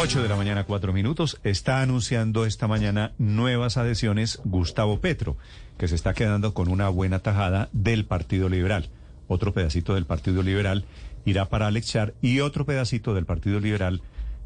8 de la mañana, 4 minutos. Está anunciando esta mañana nuevas adhesiones Gustavo Petro, que se está quedando con una buena tajada del Partido Liberal. Otro pedacito del Partido Liberal irá para Alexar y otro pedacito del Partido Liberal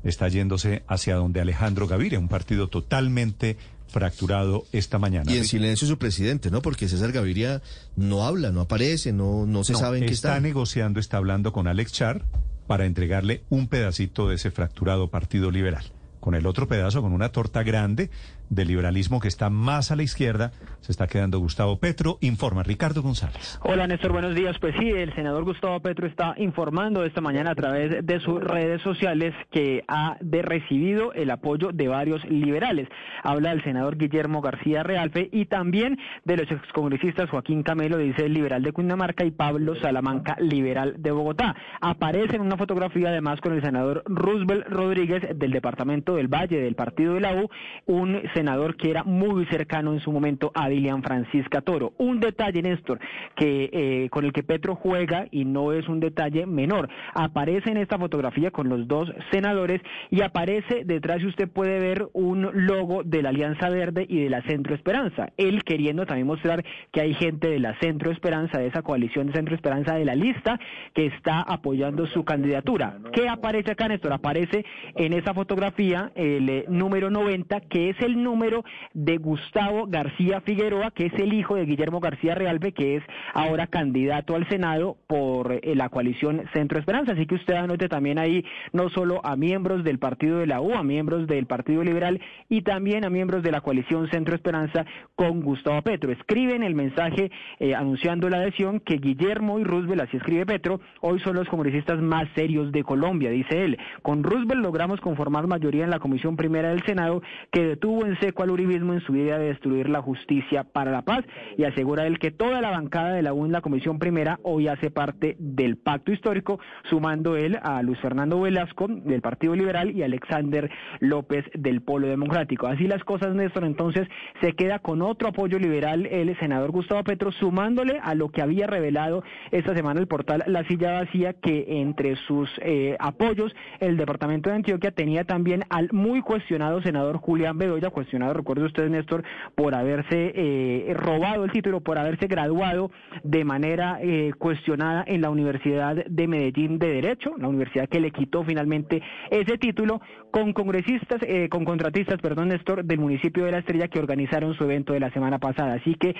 está yéndose hacia donde Alejandro Gaviria, un partido totalmente fracturado esta mañana. Y en silencio su presidente, ¿no? Porque César Gaviria no habla, no aparece, no, no se sabe en qué está. Está negociando, está hablando con Alex Char para entregarle un pedacito de ese fracturado Partido Liberal. Con el otro pedazo, con una torta grande del liberalismo que está más a la izquierda, se está quedando Gustavo Petro. Informa Ricardo González. Hola Néstor, buenos días. Pues sí, el senador Gustavo Petro está informando esta mañana a través de sus redes sociales que ha de recibido el apoyo de varios liberales. Habla del senador Guillermo García Realfe y también de los excongresistas Joaquín Camelo, dice el liberal de Cundinamarca, y Pablo Salamanca, liberal de Bogotá. Aparece en una fotografía además con el senador Roosevelt Rodríguez del departamento del Valle del partido de la U, un senador que era muy cercano en su momento a Dilian Francisca Toro. Un detalle, Néstor, que eh, con el que Petro juega y no es un detalle menor. Aparece en esta fotografía con los dos senadores y aparece detrás, usted puede ver, un logo de la Alianza Verde y de la Centro Esperanza. Él queriendo también mostrar que hay gente de la Centro Esperanza, de esa coalición de Centro Esperanza de la lista, que está apoyando su candidatura. ¿Qué aparece acá, Néstor? Aparece en esa fotografía el eh, número 90, que es el número de Gustavo García Figueroa, que es el hijo de Guillermo García Realbe, que es ahora candidato al Senado por eh, la coalición Centro Esperanza. Así que usted anote también ahí no solo a miembros del partido de la U, a miembros del Partido Liberal y también a miembros de la coalición Centro Esperanza con Gustavo Petro. Escribe en el mensaje eh, anunciando la adhesión que Guillermo y Roosevelt, así escribe Petro, hoy son los congresistas más serios de Colombia, dice él. Con Roosevelt logramos conformar mayoría en la Comisión Primera del Senado que detuvo en seco al uribismo en su idea de destruir la justicia para la paz y asegura él que toda la bancada de la UN, la Comisión Primera, hoy hace parte del pacto histórico, sumando él a Luis Fernando Velasco del Partido Liberal y Alexander López del Polo Democrático. Así las cosas, Néstor, entonces se queda con otro apoyo liberal el senador Gustavo Petro, sumándole a lo que había revelado esta semana el portal La Silla Vacía, que entre sus eh, apoyos el departamento de Antioquia tenía también muy cuestionado senador Julián Bedoya, recuerde usted, Néstor, por haberse eh, robado el título, por haberse graduado de manera eh, cuestionada en la Universidad de Medellín de Derecho, la universidad que le quitó finalmente ese título, con congresistas, eh, con contratistas, perdón, Néstor, del municipio de La Estrella que organizaron su evento de la semana pasada. Así que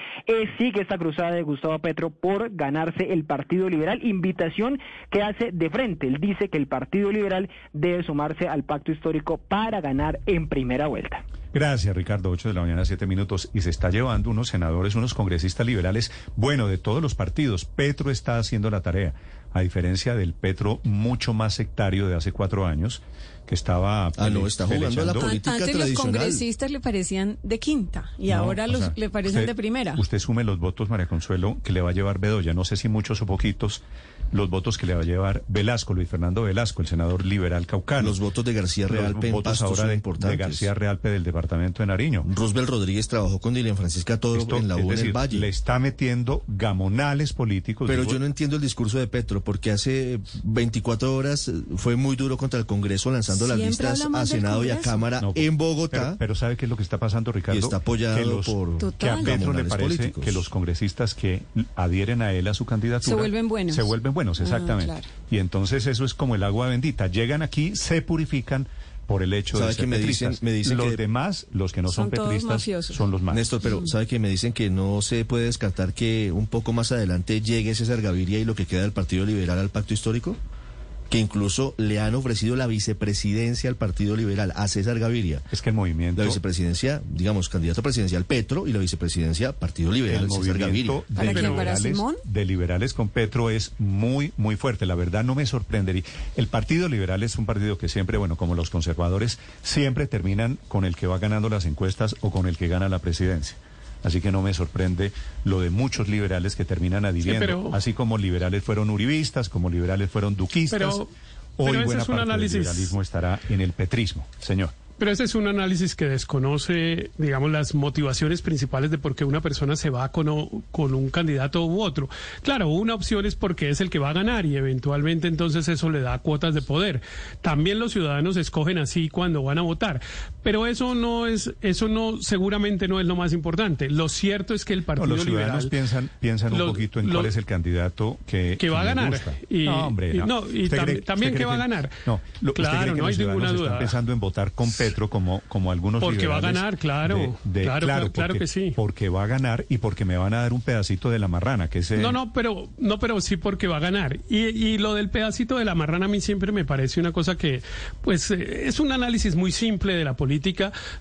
sigue esta cruzada de Gustavo Petro por ganarse el Partido Liberal, invitación que hace de frente. Él dice que el Partido Liberal debe sumarse al pacto histórico para ganar en primera vuelta. Gracias, Ricardo. 8 de la mañana, 7 minutos. Y se está llevando unos senadores, unos congresistas liberales, bueno, de todos los partidos. Petro está haciendo la tarea, a diferencia del Petro mucho más sectario de hace cuatro años, que estaba... Ah, no, está jugando a la política Antes los congresistas le parecían de quinta y ahora los, le parecen de primera. Usted sume los votos, María Consuelo, que le va a llevar Bedoya. No sé si muchos o poquitos los votos que le va a llevar Velasco, Luis Fernando Velasco, el senador liberal caucano. Los votos de García Realpe los votos ahora de, de, García Realpe del departamento de Nariño. Roosevelt Rodríguez trabajó con Dilian Francisca Toro en la U del Valle. Le está metiendo gamonales políticos. Pero yo no entiendo el discurso de Petro, porque hace 24 horas fue muy duro contra el Congreso lanzando las listas a Senado y a Cámara en Bogotá. Pero, ¿sabe qué es lo que está pasando, Ricardo? está apoyado por que a Petro le parece que los congresistas que adhieren a él a su candidatura se vuelven buenos. Se vuelven buenos, ah, exactamente. Y entonces eso es como el agua bendita. Llegan aquí, se purifican por el hecho de ser que me dicen, me dicen los demás, los que no son, petristas, son los más. Néstor, pero ¿sabe que me dicen que no se puede descartar que un poco más adelante llegue César Gaviria y lo que queda del Partido Liberal al pacto histórico? Que incluso le han ofrecido la vicepresidencia al Partido Liberal, a César Gaviria. Es que el movimiento... La vicepresidencia, digamos, candidato presidencial Petro y la vicepresidencia Partido Liberal, César Gaviria. De liberales, de liberales con Petro es muy, muy fuerte. La verdad no me sorprendería. El Partido Liberal es un partido que siempre, bueno, como los conservadores, siempre terminan con el que va ganando las encuestas o con el que gana la presidencia. Así que no me sorprende lo de muchos liberales que terminan adhiriendo. así como liberales fueron uribistas, como liberales fueron duquistas. hoy buena parte del liberalismo estará en el petrismo, señor. Pero ese es un análisis que desconoce, digamos, las motivaciones principales de por qué una persona se va con, con un candidato u otro. Claro, una opción es porque es el que va a ganar y eventualmente entonces eso le da cuotas de poder. También los ciudadanos escogen así cuando van a votar. Pero eso no es, eso no, seguramente no es lo más importante. Lo cierto es que el Partido los ciudadanos piensan, piensan un poquito en cuál es el candidato que, que va a ganar. Y, no, hombre, no. y, también que va a ganar. No, claro, no hay ninguna duda. Están pensando en votar con Pedro como, como algunos Porque va a ganar, claro. claro, claro, que sí. Porque va a ganar y porque me van a dar un pedacito de la marrana, que es No, no, pero, no, pero sí porque va a ganar. Y, y lo del pedacito de la marrana a mí siempre me parece una cosa que, pues, eh, es un análisis muy simple de la política.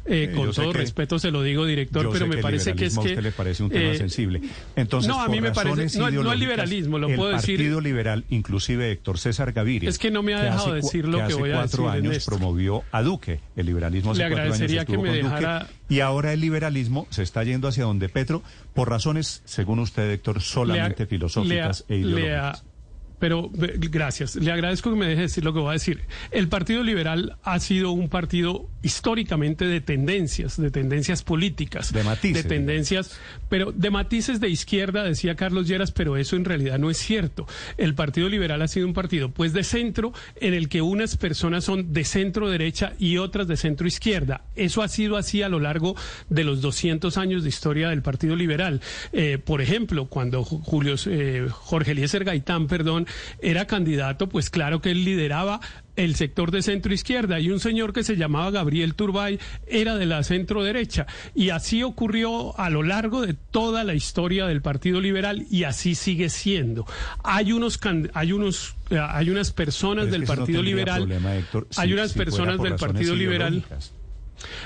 Eh, con todo respeto se lo digo, director, pero me parece que es que... a usted le parece un tema eh, sensible. Entonces, no, a mí me parece... No, no, el liberalismo, lo puedo decir... El Partido Liberal, inclusive Héctor César Gaviria... Es que no me ha dejado decir lo que, voy a decir. cuatro años promovió a Duque, el liberalismo Le agradecería que me dejara... y ahora el liberalismo se está yendo hacia donde Petro, por razones, según usted, Héctor, solamente filosóficas e ideológicas. Pero gracias. Le agradezco que me deje decir lo que voy a decir. El Partido Liberal ha sido un partido históricamente de tendencias, de tendencias políticas. De matices. De tendencias, pero de matices de izquierda, decía Carlos Lleras, pero eso en realidad no es cierto. El Partido Liberal ha sido un partido, pues, de centro, en el que unas personas son de centro derecha y otras de centro izquierda. Eso ha sido así a lo largo de los 200 años de historia del Partido Liberal. Eh, por ejemplo, cuando Julio, eh, Jorge Eliezer Gaitán, perdón, era candidato, pues claro que él lideraba el sector de centro izquierda. Y un señor que se llamaba Gabriel Turbay era de la centro derecha y así ocurrió a lo largo de toda la historia del Partido Liberal y así sigue siendo. Hay unos hay unos eh, hay unas personas del Partido Liberal hay unas personas del Partido Liberal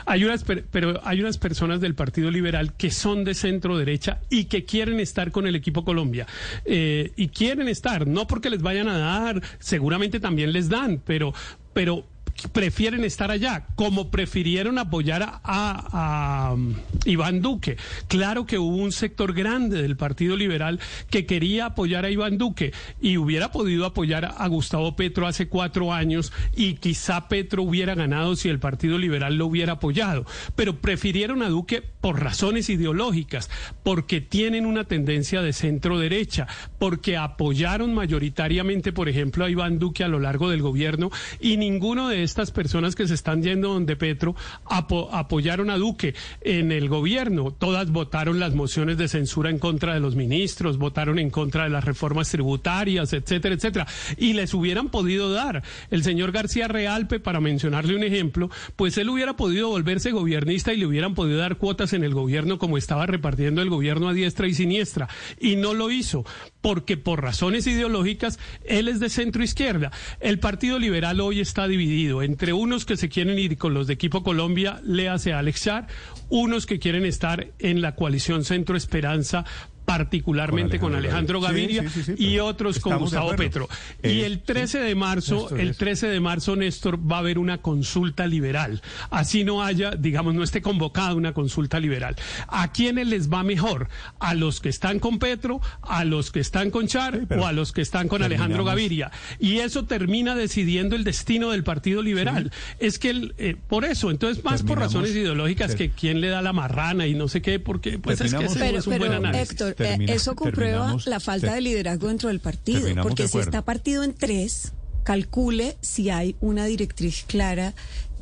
hay unas, pero hay unas personas del Partido Liberal que son de centro derecha y que quieren estar con el equipo Colombia. Eh, y quieren estar, no porque les vayan a dar, seguramente también les dan, pero, pero prefieren estar allá, como prefirieron apoyar a, um, Iván Duque. Claro que hubo un sector grande del Partido Liberal que quería apoyar a Iván Duque y hubiera podido apoyar a Gustavo Petro hace cuatro años y quizá Petro hubiera ganado si el Partido Liberal lo hubiera apoyado. Pero prefirieron a Duque por razones ideológicas, porque tienen una tendencia de centro derecha, porque apoyaron mayoritariamente, por ejemplo, a Iván Duque a lo largo del gobierno y ninguno de estas personas que se están yendo donde Petro apoyaron a Duque en el gobierno. Todas votaron las mociones de censura en contra de los ministros, votaron en contra de las reformas tributarias, etcétera, etcétera. Y les hubieran podido dar. El señor García Realpe, para mencionarle un ejemplo, pues él hubiera podido volverse gobernista y le hubieran podido dar cuotas en el gobierno como estaba repartiendo el gobierno a diestra y siniestra. Y no lo hizo, porque por razones ideológicas él es de centro izquierda. El Partido Liberal hoy está dividido entre unos que se quieren ir con los de equipo Colombia, le hace Alex Char, unos que quieren estar en la coalición Centro Esperanza particularmente con Alejandro, Gaviria y otros con Gustavo Petro. y el 13 de marzo, el 13 de marzo, Néstor, va a haber una consulta liberal. Así no haya, digamos, no esté convocada una consulta liberal. ¿A quiénes les va mejor? ¿A los que están con Petro, a los que están con Char o a los que están con Alejandro Gaviria? Y eso termina decidiendo el destino del Partido Liberal. Es que eh, por eso, entonces más por razones ideológicas que quién le da la marrana y no sé qué, porque pues es que ese es un buen análisis. Eso comprueba la falta de liderazgo dentro del partido, porque si está partido en tres, calcule si hay una directriz clara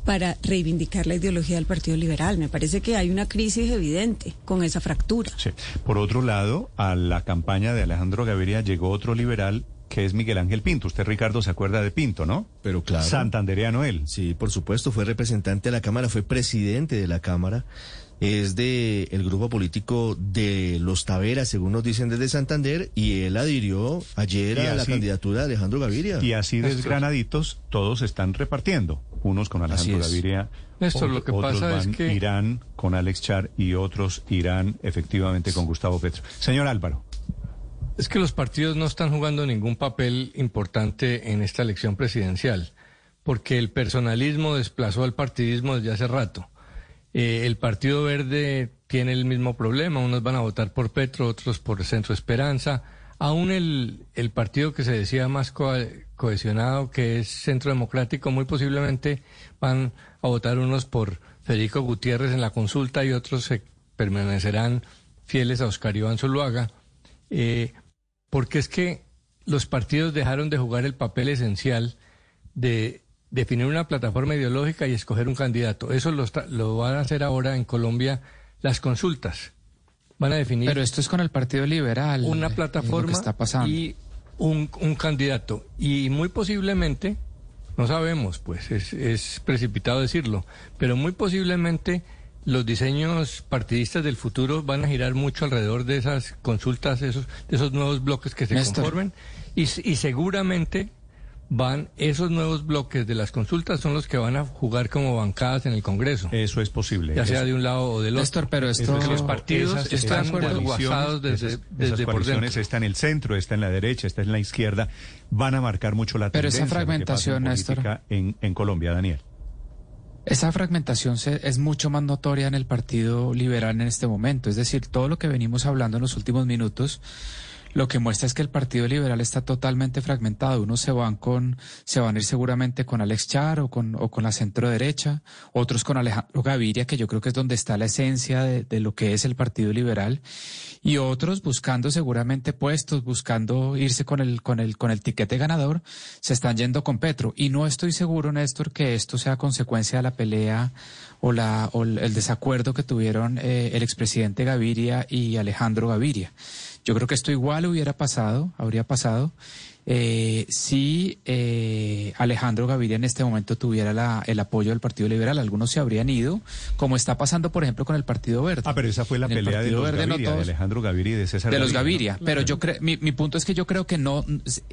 para reivindicar la ideología del Partido Liberal. Me parece que hay una crisis evidente con esa fractura. Por otro lado, a la campaña de Alejandro Gaviria llegó otro liberal que es Miguel Ángel Pinto. Usted, Ricardo, se acuerda de Pinto, ¿no? Pero claro. Santandereano él. Sí, por supuesto, fue representante de la Cámara, fue presidente de la Cámara es de el grupo político de los Taveras, según nos dicen desde Santander, y él adhirió ayer a la candidatura de Alejandro Gaviria. Y así desgranaditos, todos están repartiendo. Unos con Alejandro Gaviria, Néstor, lo que otros pasa van, es que... irán con Alex Char y otros irán efectivamente con Gustavo Petro. Señor Álvaro. Es que los partidos no están jugando ningún papel importante en esta elección presidencial, porque el personalismo desplazó al partidismo desde hace rato. Eh, el Partido Verde tiene el mismo problema. Unos van a votar por Petro, otros por Centro Esperanza. aún el, el partido que se decía más cohesionado, que es Centro Democrático, muy posiblemente van a votar unos por Federico Gutiérrez en la consulta y otros se permanecerán fieles a Oscar Iván Zuluaga, eh, porque es que los partidos dejaron de jugar el papel esencial de definir una plataforma ideológica y escoger un candidato. Eso lo, lo van a hacer ahora en Colombia las consultas. Van a definir. Pero esto es con el Partido Liberal. Una plataforma está pasando. y un, un, candidato. Y muy posiblemente, no sabemos, pues es, es precipitado decirlo, pero muy posiblemente los diseños partidistas del futuro van a girar mucho alrededor de esas consultas, esos, de esos nuevos bloques que se conformen y, y seguramente van esos nuevos bloques de las consultas son los que van a jugar como bancadas en el Congreso. Eso es posible. Ya sea de un lado o del otro. pero esto, los partidos están desguazados desde, desde por Está en el centro, está en la derecha, está en la izquierda. Van a marcar mucho la pero esa fragmentación, en, en Colombia, Daniel. Esa fragmentación es mucho más notoria en el Partido Liberal en este momento. Es decir, todo lo que venimos hablando en los últimos minutos lo que muestra es que el Partido Liberal está totalmente fragmentado. Unos se van con, se van a ir seguramente con Alex Char o con, o con la centro derecha, otros con Alejandro Gaviria, que yo creo que es donde está la esencia de, de lo que es el Partido Liberal, y otros buscando seguramente puestos, buscando irse con el, con el, con el tiquete ganador, se están yendo con Petro. Y no estoy seguro, Néstor, que esto sea consecuencia de la pelea o, la, o el desacuerdo que tuvieron eh, el expresidente Gaviria y Alejandro Gaviria. Yo creo que esto igual hubiera pasado, habría pasado, eh, si eh, Alejandro Gaviria en este momento tuviera el apoyo del Partido Liberal. Algunos se habrían ido, como está pasando, por ejemplo, con el Partido Verde. Ah, pero esa fue la pelea de, los Gaviria, de Alejandro Gaviria y de César De los Gaviria, pero yo creo, mi, mi punto es que yo creo que no,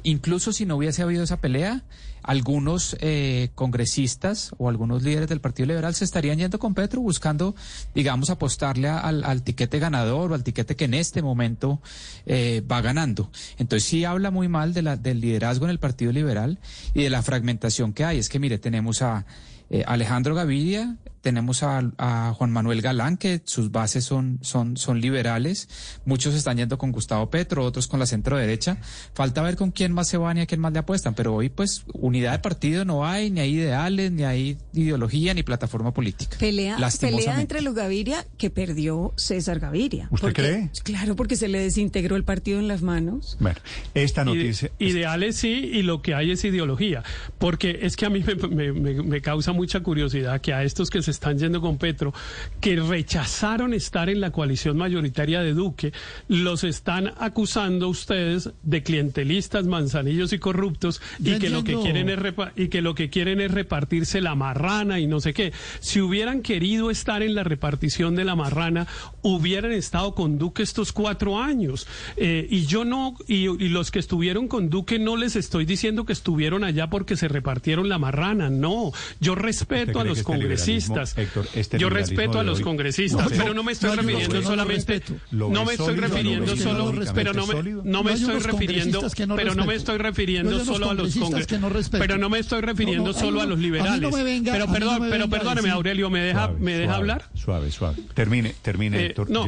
incluso si no hubiese habido esa pelea, algunos eh, congresistas o algunos líderes del Partido Liberal se estarían yendo con Petro buscando, digamos, apostarle al, al tiquete ganador o al tiquete que en este momento eh, va ganando. Entonces sí habla muy mal de la, del liderazgo en el Partido Liberal y de la fragmentación que hay. Es que, mire, tenemos a eh, Alejandro Gaviria, tenemos a, Juan Manuel Galán, que sus bases son, son, son liberales. Muchos están yendo con Gustavo Petro, otros con la centro derecha. Falta ver con quién más se van y a quién más le apuestan. Pero hoy, pues, unidad de partido no hay, ni hay ideales, ni hay ideología, ni plataforma política. Pelea, pelea entre los Gaviria que perdió César Gaviria. ¿Usted cree? Claro, porque se le desintegró el partido en las manos. Bueno, esta noticia. ideales sí, y lo que hay es ideología. Porque es que a mí me, me, me causa mucha curiosidad que a estos que se están yendo con Petro, que rechazaron estar en la coalición mayoritaria de Duque, los están acusando ustedes de clientelistas, manzanillos y corruptos y que lo que quieren es y que lo que quieren es repartirse la marrana y no sé qué. Si hubieran querido estar en la repartición de la marrana, hubieran estado con Duque estos cuatro años. Eh, y yo no, y, y los que estuvieron con Duque no les estoy diciendo que estuvieron allá porque se repartieron la marrana, no. Yo respeto a los este congresistas. Este yo respeto a los congresistas, pero no me estoy refiriendo solamente, no me estoy refiriendo solo, pero no me, no me estoy refiriendo, pero no me estoy refiriendo solo a los congresistas, pero no me estoy refiriendo solo a los liberales. Pero perdón, pero perdóneme, Aurelio, ¿me deja, me deja hablar? Suave, suave. Termine, termine, eh, Héctor. No,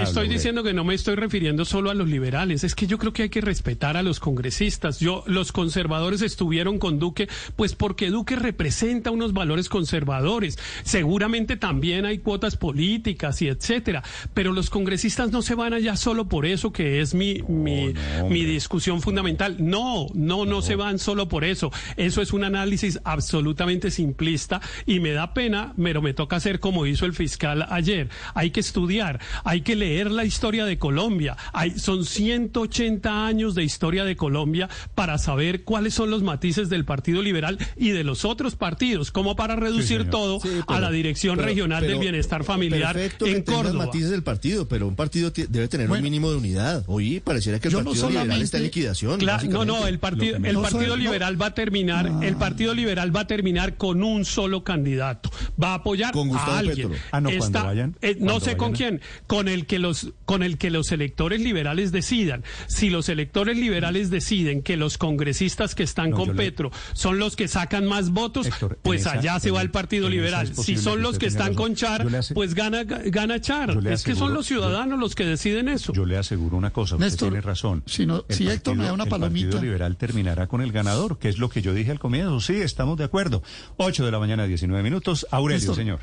estoy diciendo que no me estoy refiriendo solo a los liberales. Es que yo creo que hay que respetar a los congresistas. Yo, los conservadores estuvieron con Duque, pues porque Duque representa unos valores conservadores. Seguramente también hay cuotas políticas y etcétera, pero los congresistas no se van allá solo por eso que es mi mi, mi discusión fundamental. No, no, no, se van solo por eso. Eso es un análisis absolutamente simplista y me da pena, pero me toca hacer como hizo el fiscal ayer. Hay que estudiar, hay que leer la historia de Colombia. Hay, son 180 años de historia de Colombia para saber cuáles son los matices del Partido Liberal y de los otros partidos, como para reducir todo a la Dirección Regional del Bienestar Familiar en Córdoba. matices del partido, pero un partido debe tener un mínimo de unidad. Hoy pareciera que el Partido Liberal está en liquidación. no, no, el partido, el partido Liberal va a terminar, el. Partido Liberal va a terminar con un solo candidato. Va a apoyar a alguien. Ah, no, vayan, eh, no sé con quién escuchen, con el que los con el que los electores liberales decidan. Si los electores liberales deciden que los congresistas que están con Petro son los que sacan más votos, pues allá se va el Partido Liberal. Si son los que están con Char, pues gana gana Char. Es que son los ciudadanos los que deciden eso. Yo le aseguro una cosa, usted tiene razón. Si, si Héctor me da una palomita. El Partido Liberal terminará con el ganador, que es lo que yo dije al comienzo. Sí, estamos de acuerdo. 8 de la mañana, 19 minutos. Aurelio, señor.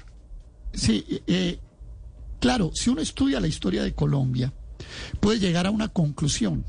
Sí, eh, claro, si uno estudia la historia de Colombia, puede llegar a una conclusión,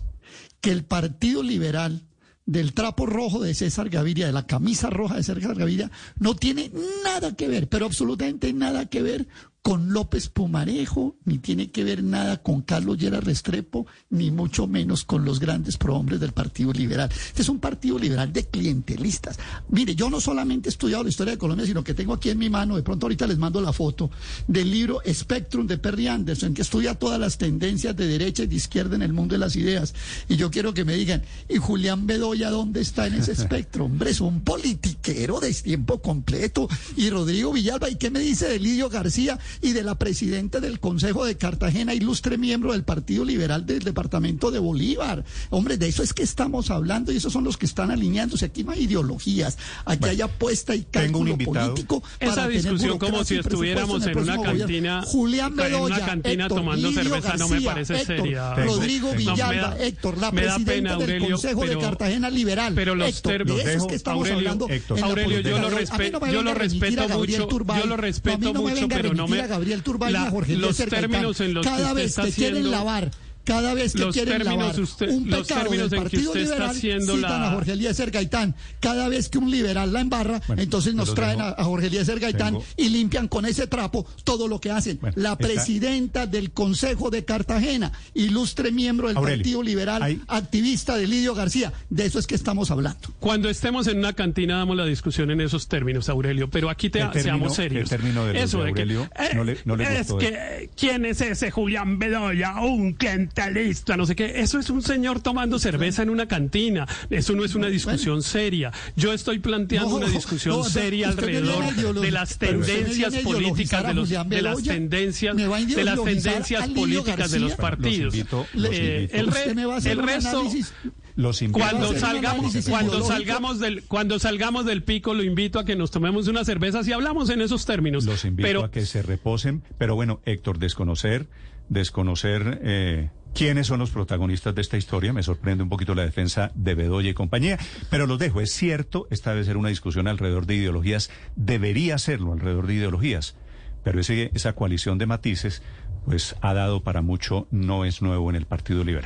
que el Partido Liberal del trapo rojo de César Gaviria, de la camisa roja de César Gaviria, no tiene nada que ver, pero absolutamente nada que ver con López Pumarejo, ni tiene que ver nada con Carlos Llera Restrepo, ni mucho menos con los grandes prohombres del Partido Liberal. Este es un partido liberal de clientelistas. Mire, yo no solamente he estudiado la historia de Colombia, sino que tengo aquí en mi mano, de pronto ahorita les mando la foto, del libro Spectrum de Perry Anderson, que estudia todas las tendencias de derecha y de izquierda en el mundo de las ideas. Y yo quiero que me digan, ¿y Julián Bedoya dónde está en ese espectro? Hombre, es un politiquero de tiempo completo. Y Rodrigo Villalba, ¿y qué me dice de Lidio García? Y de la presidenta del Consejo de Cartagena, ilustre miembro del Partido Liberal del Departamento de Bolívar. Hombre, de eso es que estamos hablando y esos son los que están alineándose. Aquí no hay ideologías, aquí hay apuesta y cálculo político. Esa discusión como si estuviéramos en, una cantina, Julián en una cantina tomando cerveza no me parece seria. Rodrigo Villalba, Héctor, la presidenta del Consejo de Cartagena Liberal. Pero los términos, que estamos hablando Aurelio, yo lo, respeto, yo lo respeto mucho, yo lo respeto mucho, pero no me Gabriel Turbay y a Jorge los términos en los Cada vez que quieren lavar cada vez que quieren lavar un pecado del Partido Liberal, citan la... a Jorge Eliezer Gaitán. Cada vez que un liberal la embarra, entonces nos traen a, Jorge Eliezer Gaitán y limpian con ese trapo todo lo que hacen. la presidenta del Consejo de Cartagena, ilustre miembro del Partido Liberal, activista de Lidio García. De eso es que estamos hablando. Cuando estemos en una cantina damos la discusión en esos términos, Aurelio, pero aquí te, seamos serios. eso de Aurelio no le, no le Es que, ¿quién es ese Julián Bedoya? Un cliente lista, no sé qué. Eso es un señor tomando cerveza en una cantina. Eso no es una discusión seria. Yo estoy planteando una discusión seria alrededor de las tendencias políticas de, los, de las tendencias de las tendencias políticas de los partidos. Eh, el, resto cuando salgamos cuando salgamos del cuando salgamos del pico lo invito a que nos tomemos unas cervezas y hablamos en esos términos. Los invito a que se reposen. Pero bueno Héctor desconocer desconocer eh, quiénes son los protagonistas de esta historia. Me sorprende un poquito la defensa de Bedoya y compañía, pero los dejo. Es cierto, esta debe ser una discusión alrededor de ideologías, debería serlo alrededor de ideologías, pero ese, esa coalición de matices, pues ha dado para mucho, no es nuevo en el Partido Liberal.